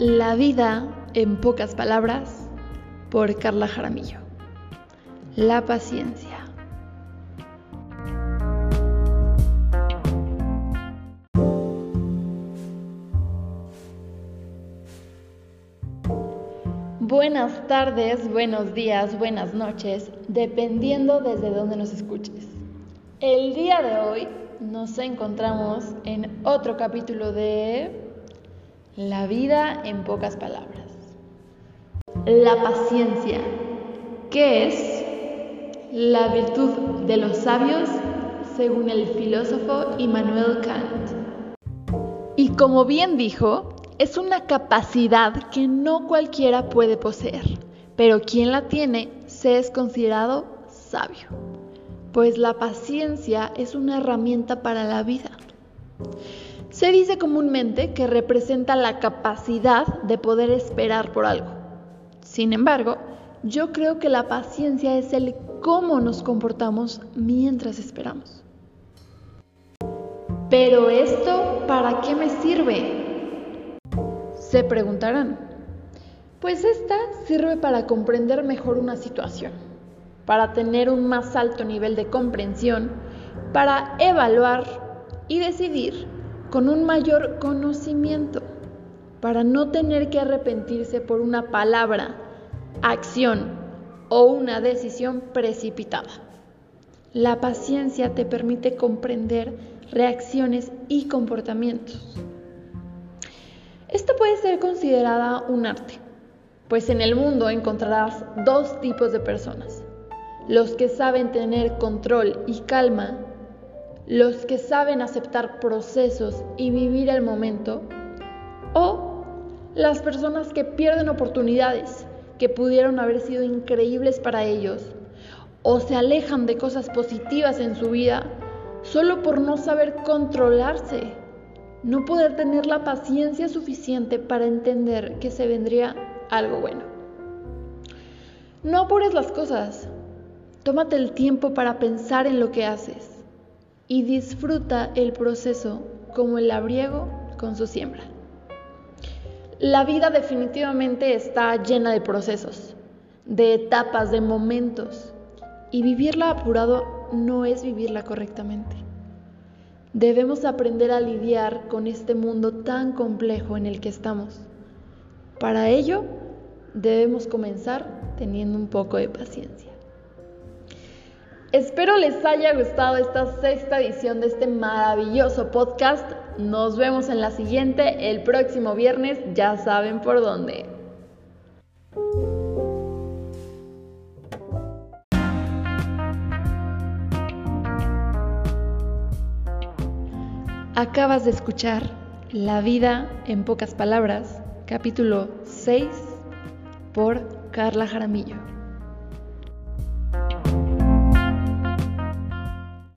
La vida en pocas palabras por Carla Jaramillo. La paciencia. Buenas tardes, buenos días, buenas noches, dependiendo desde dónde nos escuches. El día de hoy nos encontramos en otro capítulo de la vida en pocas palabras. La paciencia, ¿qué es? La virtud de los sabios, según el filósofo Immanuel Kant. Y como bien dijo, es una capacidad que no cualquiera puede poseer, pero quien la tiene se es considerado sabio, pues la paciencia es una herramienta para la vida. Se dice comúnmente que representa la capacidad de poder esperar por algo. Sin embargo, yo creo que la paciencia es el cómo nos comportamos mientras esperamos. Pero esto, ¿para qué me sirve? Se preguntarán. Pues esta sirve para comprender mejor una situación, para tener un más alto nivel de comprensión, para evaluar y decidir con un mayor conocimiento, para no tener que arrepentirse por una palabra, acción o una decisión precipitada. La paciencia te permite comprender reacciones y comportamientos. Esto puede ser considerada un arte, pues en el mundo encontrarás dos tipos de personas. Los que saben tener control y calma los que saben aceptar procesos y vivir el momento, o las personas que pierden oportunidades que pudieron haber sido increíbles para ellos, o se alejan de cosas positivas en su vida solo por no saber controlarse, no poder tener la paciencia suficiente para entender que se vendría algo bueno. No apures las cosas, tómate el tiempo para pensar en lo que haces y disfruta el proceso como el labriego con su siembra. La vida definitivamente está llena de procesos, de etapas, de momentos, y vivirla apurado no es vivirla correctamente. Debemos aprender a lidiar con este mundo tan complejo en el que estamos. Para ello, debemos comenzar teniendo un poco de paciencia. Espero les haya gustado esta sexta edición de este maravilloso podcast. Nos vemos en la siguiente el próximo viernes, ya saben por dónde. Acabas de escuchar La vida en pocas palabras, capítulo 6 por Carla Jaramillo.